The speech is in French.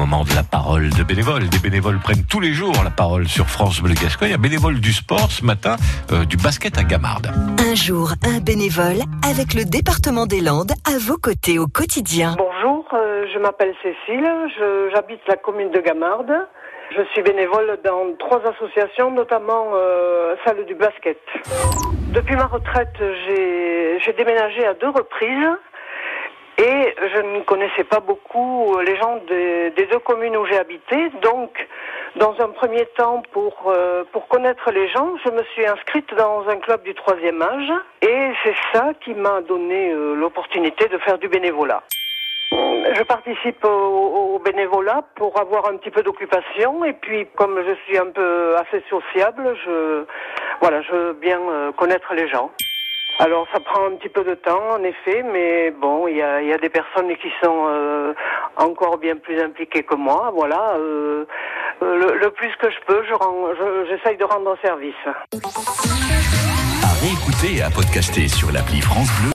moment de la parole de bénévoles. Des bénévoles prennent tous les jours la parole sur France Bleu Gascogne. Un bénévole du sport ce matin, euh, du basket à Gamarde. Un jour, un bénévole avec le département des Landes à vos côtés au quotidien. Bonjour, euh, je m'appelle Cécile, je- j'habite la commune de Gamarde. Je suis bénévole dans trois associations, notamment euh, celle du basket. Depuis ma retraite, j'ai j'ai déménagé à deux reprises et je ne connaissais pas beaucoup les gens des, deux communes où j'ai habité. Donc, dans un premier temps, pour, euh, pour connaître les gens, je me suis inscrite dans un club du troisième âge et c'est ça qui m'a donné euh, l'opportunité de faire du bénévolat. Je participe au, au bénévolat pour avoir un petit peu d'occupation et puis comme je suis un peu assez sociable, je voilà, je veux bien euh, connaître les gens. Alors ça prend un petit peu de temps en effet, mais bon, il y a, des personnes qui sont euh, encore bien plus impliquées que moi. Voilà, euh, le, plus que je peux, je- j'essaye de rendre service. À réécouter et à podcaster sur l'appli France Bleu.